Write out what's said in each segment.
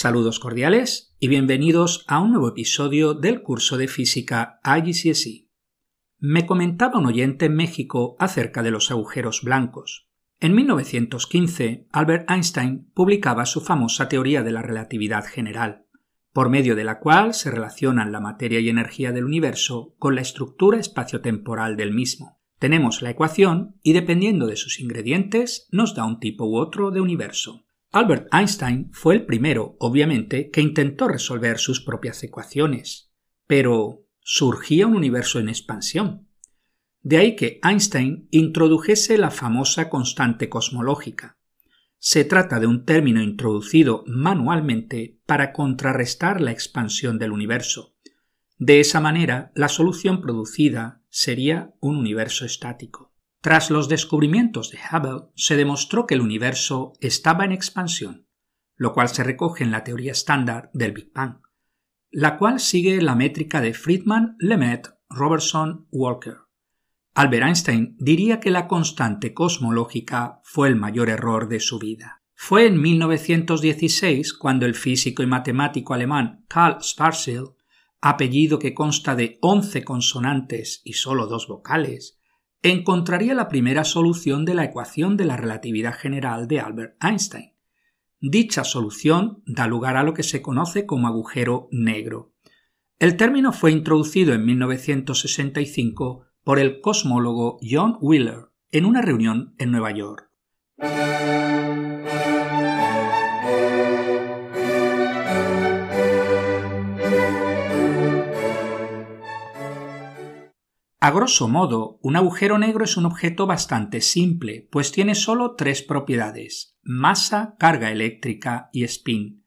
Saludos cordiales y bienvenidos a un nuevo episodio del curso de física IGCSE. Me comentaba un oyente en México acerca de los agujeros blancos. En 1915, Albert Einstein publicaba su famosa teoría de la relatividad general, por medio de la cual se relacionan la materia y energía del universo con la estructura espaciotemporal del mismo. Tenemos la ecuación y dependiendo de sus ingredientes nos da un tipo u otro de universo. Albert Einstein fue el primero, obviamente, que intentó resolver sus propias ecuaciones. Pero surgía un universo en expansión. De ahí que Einstein introdujese la famosa constante cosmológica. Se trata de un término introducido manualmente para contrarrestar la expansión del universo. De esa manera, la solución producida sería un universo estático. Tras los descubrimientos de Hubble, se demostró que el universo estaba en expansión, lo cual se recoge en la teoría estándar del Big Bang, la cual sigue la métrica de Friedman, Lemaitre, Robertson, Walker. Albert Einstein diría que la constante cosmológica fue el mayor error de su vida. Fue en 1916 cuando el físico y matemático alemán Karl Schwarzschild, apellido que consta de 11 consonantes y solo dos vocales, encontraría la primera solución de la ecuación de la relatividad general de Albert Einstein. Dicha solución da lugar a lo que se conoce como agujero negro. El término fue introducido en 1965 por el cosmólogo John Wheeler en una reunión en Nueva York. A grosso modo, un agujero negro es un objeto bastante simple, pues tiene solo tres propiedades masa, carga eléctrica y spin.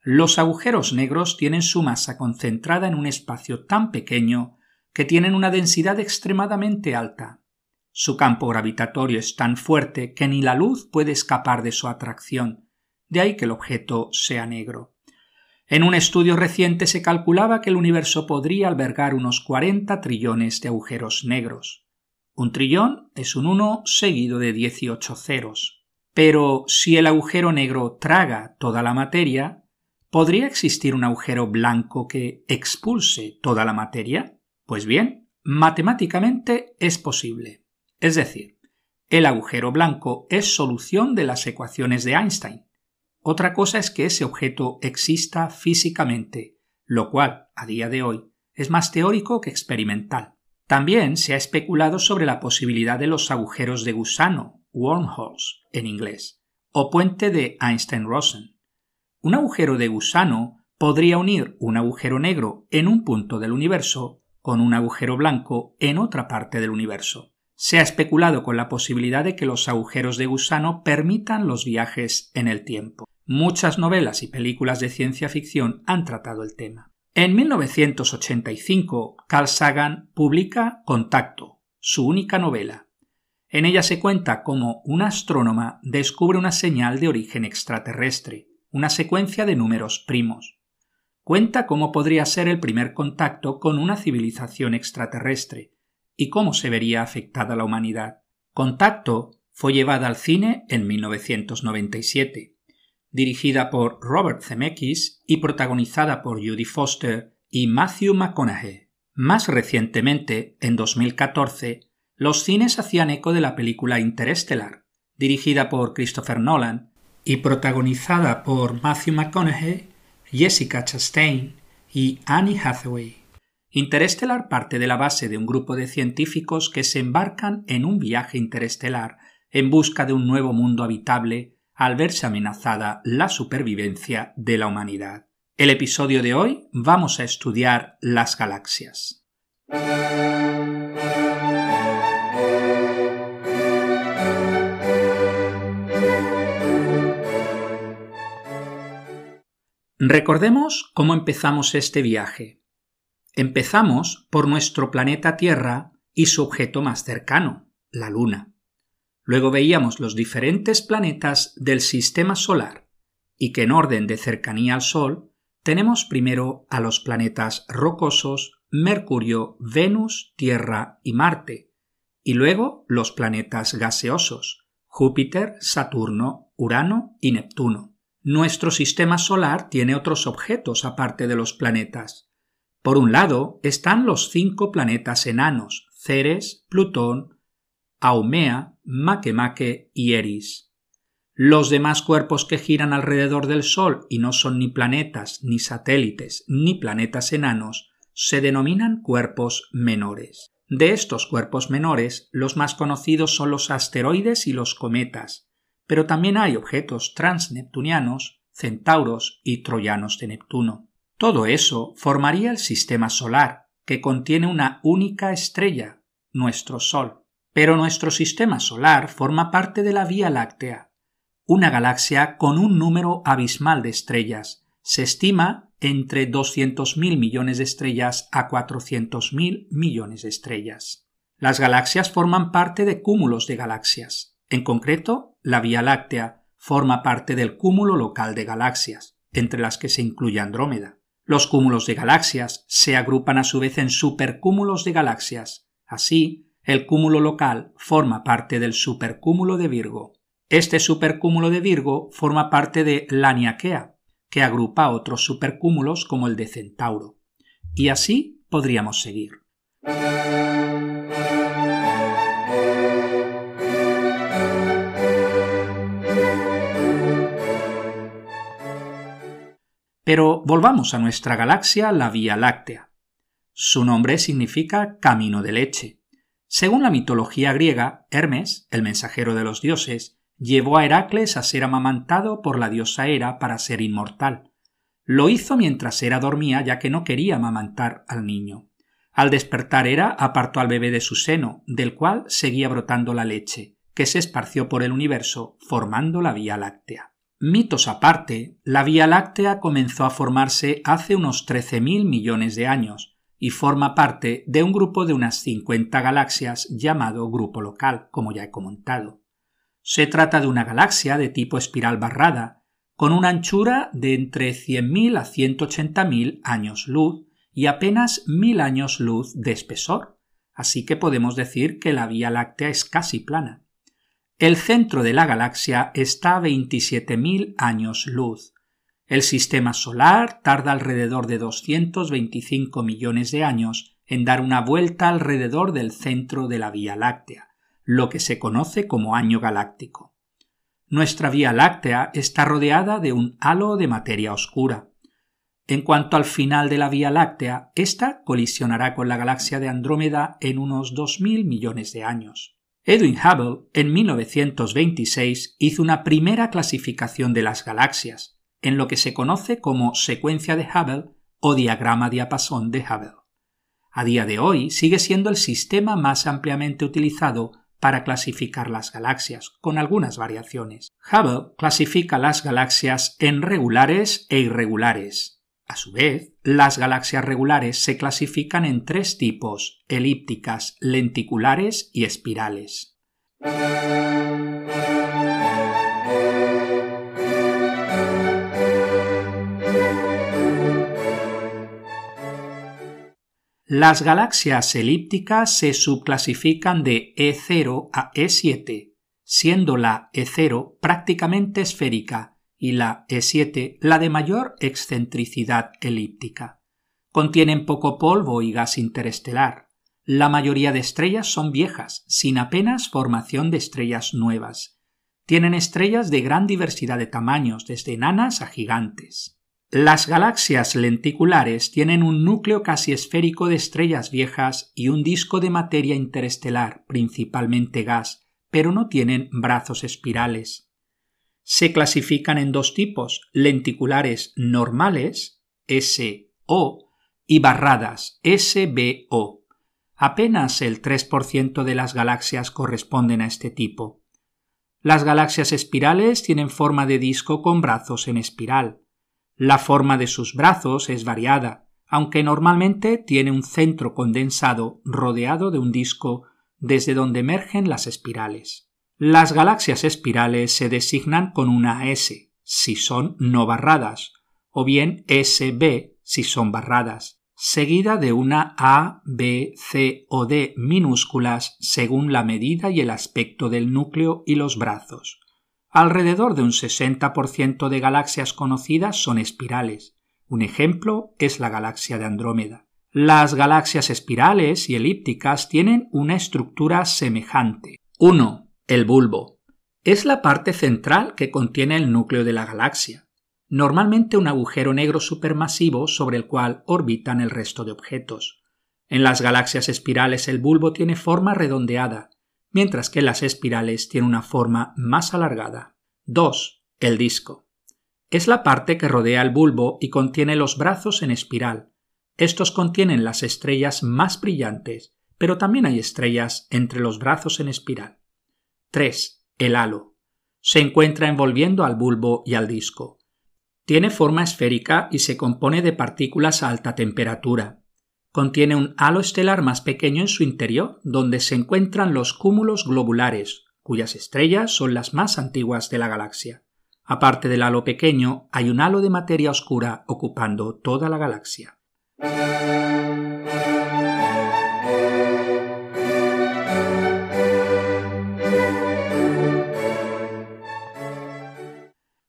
Los agujeros negros tienen su masa concentrada en un espacio tan pequeño que tienen una densidad extremadamente alta. Su campo gravitatorio es tan fuerte que ni la luz puede escapar de su atracción, de ahí que el objeto sea negro. En un estudio reciente se calculaba que el universo podría albergar unos 40 trillones de agujeros negros. Un trillón es un 1 seguido de 18 ceros. Pero si el agujero negro traga toda la materia, ¿podría existir un agujero blanco que expulse toda la materia? Pues bien, matemáticamente es posible. Es decir, el agujero blanco es solución de las ecuaciones de Einstein, otra cosa es que ese objeto exista físicamente, lo cual, a día de hoy, es más teórico que experimental. También se ha especulado sobre la posibilidad de los agujeros de gusano, wormholes en inglés, o puente de Einstein-Rosen. Un agujero de gusano podría unir un agujero negro en un punto del universo con un agujero blanco en otra parte del universo. Se ha especulado con la posibilidad de que los agujeros de gusano permitan los viajes en el tiempo. Muchas novelas y películas de ciencia ficción han tratado el tema. En 1985, Carl Sagan publica Contacto, su única novela. En ella se cuenta cómo una astrónoma descubre una señal de origen extraterrestre, una secuencia de números primos. Cuenta cómo podría ser el primer contacto con una civilización extraterrestre y cómo se vería afectada la humanidad. Contacto fue llevada al cine en 1997 dirigida por Robert Zemeckis y protagonizada por Judy Foster y Matthew McConaughey. Más recientemente, en 2014, los cines hacían eco de la película Interstellar, dirigida por Christopher Nolan y protagonizada por Matthew McConaughey, Jessica Chastain y Annie Hathaway. Interstellar parte de la base de un grupo de científicos que se embarcan en un viaje interestelar en busca de un nuevo mundo habitable al verse amenazada la supervivencia de la humanidad. El episodio de hoy vamos a estudiar las galaxias. Recordemos cómo empezamos este viaje. Empezamos por nuestro planeta Tierra y su objeto más cercano, la Luna. Luego veíamos los diferentes planetas del sistema solar y que en orden de cercanía al Sol tenemos primero a los planetas rocosos Mercurio, Venus, Tierra y Marte, y luego los planetas gaseosos Júpiter, Saturno, Urano y Neptuno. Nuestro sistema solar tiene otros objetos aparte de los planetas. Por un lado están los cinco planetas enanos, Ceres, Plutón, Aumea, Makemake y Eris. Los demás cuerpos que giran alrededor del Sol y no son ni planetas, ni satélites, ni planetas enanos, se denominan cuerpos menores. De estos cuerpos menores, los más conocidos son los asteroides y los cometas, pero también hay objetos transneptunianos, centauros y troyanos de Neptuno. Todo eso formaría el sistema solar, que contiene una única estrella, nuestro Sol. Pero nuestro sistema solar forma parte de la Vía Láctea, una galaxia con un número abismal de estrellas. Se estima entre 200.000 millones de estrellas a 400.000 millones de estrellas. Las galaxias forman parte de cúmulos de galaxias. En concreto, la Vía Láctea forma parte del cúmulo local de galaxias, entre las que se incluye Andrómeda. Los cúmulos de galaxias se agrupan a su vez en supercúmulos de galaxias. Así, el cúmulo local forma parte del supercúmulo de Virgo. Este supercúmulo de Virgo forma parte de Laniakea, que agrupa otros supercúmulos como el de Centauro. Y así podríamos seguir. Pero volvamos a nuestra galaxia, la Vía Láctea. Su nombre significa camino de leche. Según la mitología griega, Hermes, el mensajero de los dioses, llevó a Heracles a ser amamantado por la diosa Hera para ser inmortal. Lo hizo mientras Hera dormía ya que no quería amamantar al niño. Al despertar Hera apartó al bebé de su seno, del cual seguía brotando la leche, que se esparció por el universo, formando la Vía Láctea. Mitos aparte, la Vía Láctea comenzó a formarse hace unos 13.000 millones de años y forma parte de un grupo de unas 50 galaxias llamado grupo local, como ya he comentado. Se trata de una galaxia de tipo espiral barrada, con una anchura de entre 100.000 a 180.000 años luz y apenas 1.000 años luz de espesor, así que podemos decir que la Vía Láctea es casi plana. El centro de la galaxia está a 27.000 años luz. El sistema solar tarda alrededor de 225 millones de años en dar una vuelta alrededor del centro de la Vía Láctea, lo que se conoce como año galáctico. Nuestra Vía Láctea está rodeada de un halo de materia oscura. En cuanto al final de la Vía Láctea, ésta colisionará con la galaxia de Andrómeda en unos 2.000 millones de años. Edwin Hubble, en 1926, hizo una primera clasificación de las galaxias, en lo que se conoce como secuencia de Hubble o diagrama diapasón de Hubble. A día de hoy sigue siendo el sistema más ampliamente utilizado para clasificar las galaxias, con algunas variaciones. Hubble clasifica las galaxias en regulares e irregulares. A su vez, las galaxias regulares se clasifican en tres tipos, elípticas, lenticulares y espirales. Las galaxias elípticas se subclasifican de E0 a E7, siendo la E0 prácticamente esférica y la E7 la de mayor excentricidad elíptica. Contienen poco polvo y gas interestelar. La mayoría de estrellas son viejas, sin apenas formación de estrellas nuevas. Tienen estrellas de gran diversidad de tamaños, desde enanas a gigantes. Las galaxias lenticulares tienen un núcleo casi esférico de estrellas viejas y un disco de materia interestelar, principalmente gas, pero no tienen brazos espirales. Se clasifican en dos tipos, lenticulares normales, SO, y barradas, SBO. Apenas el 3% de las galaxias corresponden a este tipo. Las galaxias espirales tienen forma de disco con brazos en espiral. La forma de sus brazos es variada, aunque normalmente tiene un centro condensado rodeado de un disco desde donde emergen las espirales. Las galaxias espirales se designan con una S si son no barradas, o bien SB si son barradas, seguida de una A, B, C o D minúsculas según la medida y el aspecto del núcleo y los brazos Alrededor de un 60% de galaxias conocidas son espirales. Un ejemplo es la galaxia de Andrómeda. Las galaxias espirales y elípticas tienen una estructura semejante. 1. El bulbo. Es la parte central que contiene el núcleo de la galaxia. Normalmente un agujero negro supermasivo sobre el cual orbitan el resto de objetos. En las galaxias espirales el bulbo tiene forma redondeada, mientras que las espirales tiene una forma más alargada. 2. El disco. Es la parte que rodea el bulbo y contiene los brazos en espiral, estos contienen las estrellas más brillantes, pero también hay estrellas entre los brazos en espiral. 3. El halo. Se encuentra envolviendo al bulbo y al disco. Tiene forma esférica y se compone de partículas a alta temperatura. Contiene un halo estelar más pequeño en su interior, donde se encuentran los cúmulos globulares, cuyas estrellas son las más antiguas de la galaxia. Aparte del halo pequeño, hay un halo de materia oscura ocupando toda la galaxia.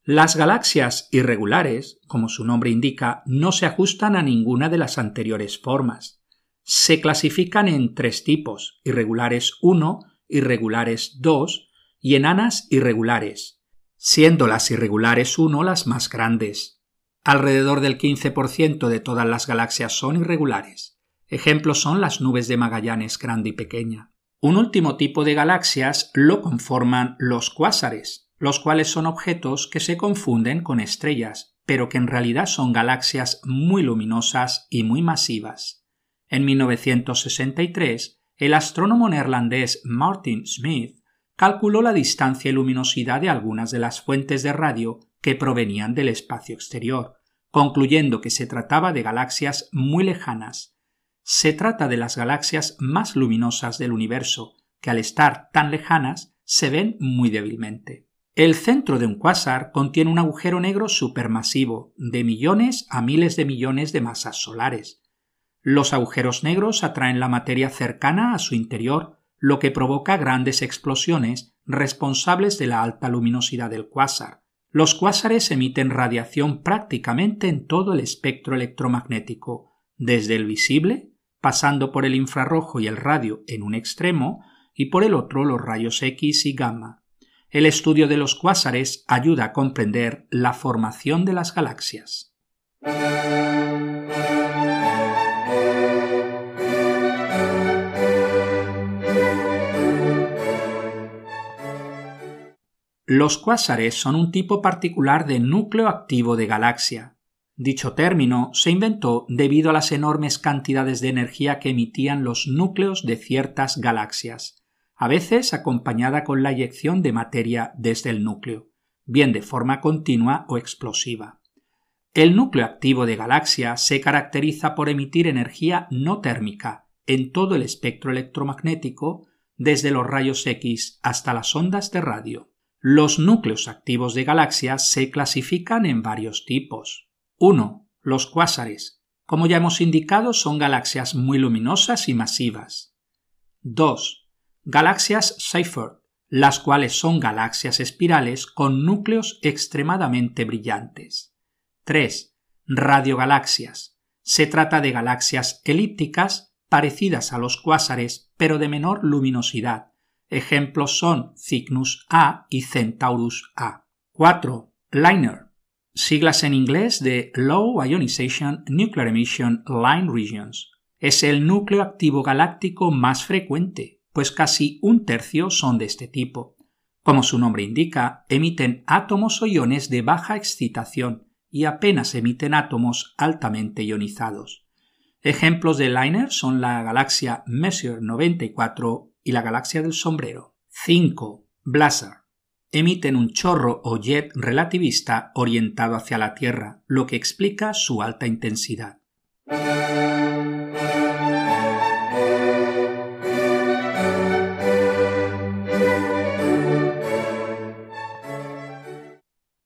Las galaxias irregulares, como su nombre indica, no se ajustan a ninguna de las anteriores formas. Se clasifican en tres tipos, irregulares 1, irregulares 2 y enanas irregulares, siendo las irregulares 1 las más grandes. Alrededor del 15% de todas las galaxias son irregulares. Ejemplos son las nubes de Magallanes grande y pequeña. Un último tipo de galaxias lo conforman los cuásares, los cuales son objetos que se confunden con estrellas, pero que en realidad son galaxias muy luminosas y muy masivas. En 1963, el astrónomo neerlandés Martin Smith calculó la distancia y luminosidad de algunas de las fuentes de radio que provenían del espacio exterior, concluyendo que se trataba de galaxias muy lejanas. Se trata de las galaxias más luminosas del universo, que al estar tan lejanas se ven muy débilmente. El centro de un cuásar contiene un agujero negro supermasivo, de millones a miles de millones de masas solares. Los agujeros negros atraen la materia cercana a su interior, lo que provoca grandes explosiones responsables de la alta luminosidad del cuásar. Los cuásares emiten radiación prácticamente en todo el espectro electromagnético, desde el visible, pasando por el infrarrojo y el radio en un extremo, y por el otro los rayos X y gamma. El estudio de los cuásares ayuda a comprender la formación de las galaxias. Los cuásares son un tipo particular de núcleo activo de galaxia. Dicho término se inventó debido a las enormes cantidades de energía que emitían los núcleos de ciertas galaxias, a veces acompañada con la eyección de materia desde el núcleo, bien de forma continua o explosiva. El núcleo activo de galaxia se caracteriza por emitir energía no térmica en todo el espectro electromagnético, desde los rayos X hasta las ondas de radio. Los núcleos activos de galaxias se clasifican en varios tipos. 1. Los cuásares. Como ya hemos indicado, son galaxias muy luminosas y masivas. 2. Galaxias Seyfert, las cuales son galaxias espirales con núcleos extremadamente brillantes. 3. Radiogalaxias. Se trata de galaxias elípticas parecidas a los cuásares, pero de menor luminosidad, Ejemplos son Cygnus A y Centaurus A. 4. LINER. Siglas en inglés de Low Ionization Nuclear Emission Line Regions. Es el núcleo activo galáctico más frecuente, pues casi un tercio son de este tipo. Como su nombre indica, emiten átomos o iones de baja excitación y apenas emiten átomos altamente ionizados. Ejemplos de LINER son la galaxia Messier 94 y la galaxia del sombrero. 5. Blazar. Emiten un chorro o jet relativista orientado hacia la Tierra, lo que explica su alta intensidad.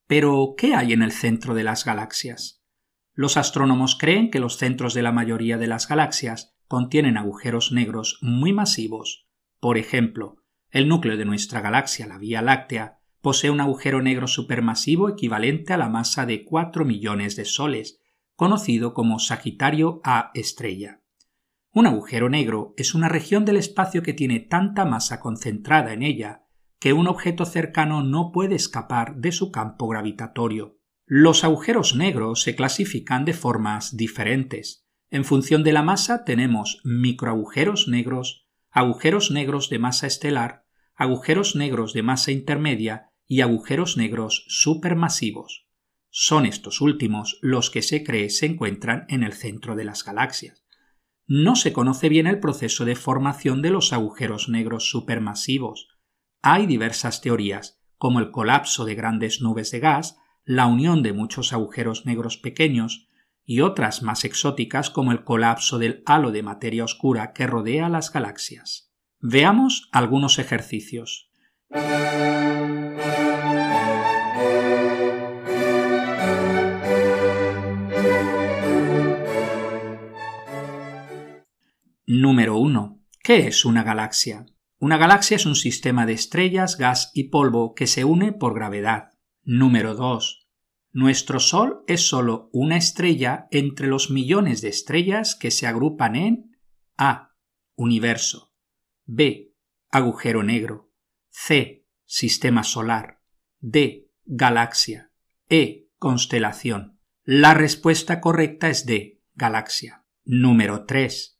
Pero, ¿qué hay en el centro de las galaxias? Los astrónomos creen que los centros de la mayoría de las galaxias contienen agujeros negros muy masivos por ejemplo, el núcleo de nuestra galaxia, la Vía Láctea, posee un agujero negro supermasivo equivalente a la masa de 4 millones de soles, conocido como Sagitario A estrella. Un agujero negro es una región del espacio que tiene tanta masa concentrada en ella que un objeto cercano no puede escapar de su campo gravitatorio. Los agujeros negros se clasifican de formas diferentes. En función de la masa tenemos microagujeros negros, agujeros negros de masa estelar, agujeros negros de masa intermedia y agujeros negros supermasivos. Son estos últimos los que se cree se encuentran en el centro de las galaxias. No se conoce bien el proceso de formación de los agujeros negros supermasivos. Hay diversas teorías, como el colapso de grandes nubes de gas, la unión de muchos agujeros negros pequeños, y otras más exóticas como el colapso del halo de materia oscura que rodea las galaxias. Veamos algunos ejercicios. Número 1. ¿Qué es una galaxia? Una galaxia es un sistema de estrellas, gas y polvo que se une por gravedad. Número 2. Nuestro Sol es solo una estrella entre los millones de estrellas que se agrupan en A. Universo. B. Agujero negro. C. Sistema solar. D. Galaxia. E. Constelación. La respuesta correcta es D. Galaxia. Número 3.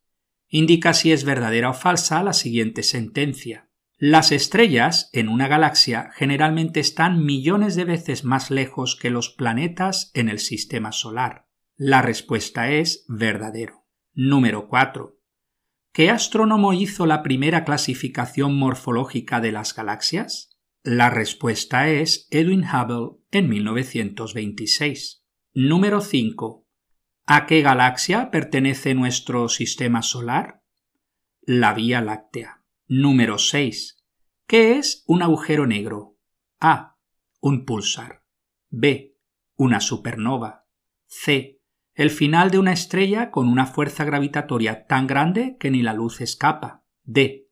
Indica si es verdadera o falsa la siguiente sentencia. Las estrellas en una galaxia generalmente están millones de veces más lejos que los planetas en el sistema solar. La respuesta es verdadero. Número 4. ¿Qué astrónomo hizo la primera clasificación morfológica de las galaxias? La respuesta es Edwin Hubble en 1926. Número 5. ¿A qué galaxia pertenece nuestro sistema solar? La Vía Láctea. Número 6. ¿Qué es un agujero negro? A. Un pulsar. B. Una supernova. C. El final de una estrella con una fuerza gravitatoria tan grande que ni la luz escapa. D.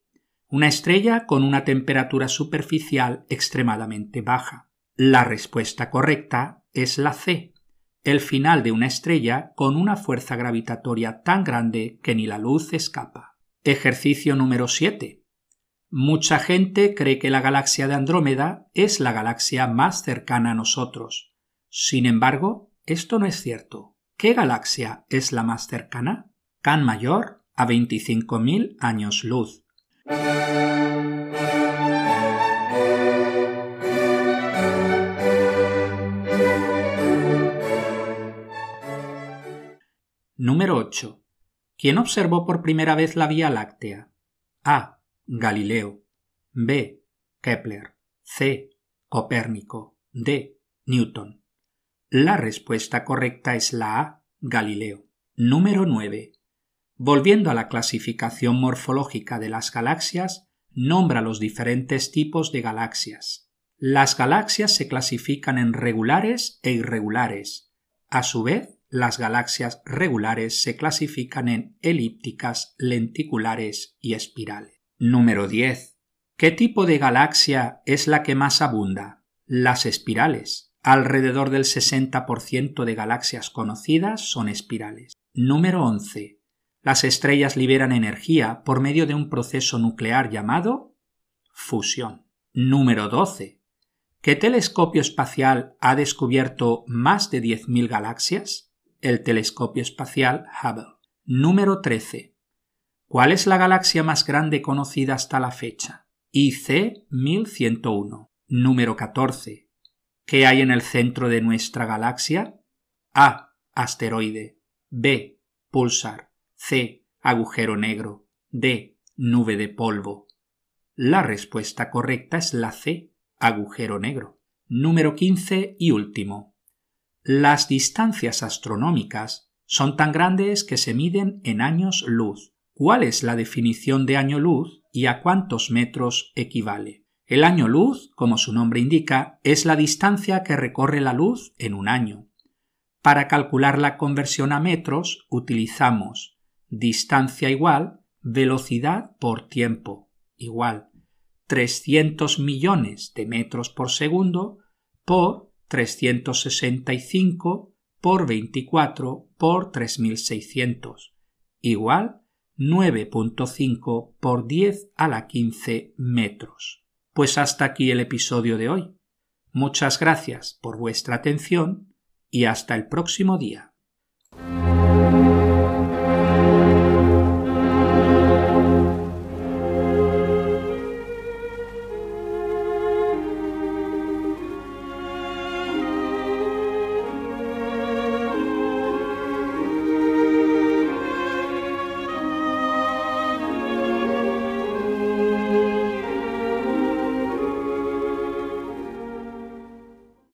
Una estrella con una temperatura superficial extremadamente baja. La respuesta correcta es la C. El final de una estrella con una fuerza gravitatoria tan grande que ni la luz escapa. Ejercicio número 7. Mucha gente cree que la galaxia de Andrómeda es la galaxia más cercana a nosotros. Sin embargo, esto no es cierto. ¿Qué galaxia es la más cercana? Can Mayor a 25.000 años luz. Número 8. ¿Quién observó por primera vez la Vía Láctea? A. Galileo. B. Kepler. C. Copérnico. D. Newton. La respuesta correcta es la A. Galileo. Número 9. Volviendo a la clasificación morfológica de las galaxias, nombra los diferentes tipos de galaxias. Las galaxias se clasifican en regulares e irregulares. A su vez, las galaxias regulares se clasifican en elípticas, lenticulares y espirales. Número 10. ¿Qué tipo de galaxia es la que más abunda? Las espirales. Alrededor del 60% de galaxias conocidas son espirales. Número 11. Las estrellas liberan energía por medio de un proceso nuclear llamado fusión. Número 12. ¿Qué telescopio espacial ha descubierto más de 10.000 galaxias? El telescopio espacial Hubble. Número 13. ¿Cuál es la galaxia más grande conocida hasta la fecha? IC 1101. Número 14. ¿Qué hay en el centro de nuestra galaxia? A. Asteroide. B. Pulsar. C. Agujero negro. D. Nube de polvo. La respuesta correcta es la C. Agujero negro. Número 15 y último. Las distancias astronómicas son tan grandes que se miden en años luz cuál es la definición de año luz y a cuántos metros equivale. El año luz, como su nombre indica, es la distancia que recorre la luz en un año. Para calcular la conversión a metros utilizamos distancia igual velocidad por tiempo igual. 300 millones de metros por segundo por 365 por 24 por 3600 igual 9.5 por 10 a la 15 metros. Pues hasta aquí el episodio de hoy. Muchas gracias por vuestra atención y hasta el próximo día.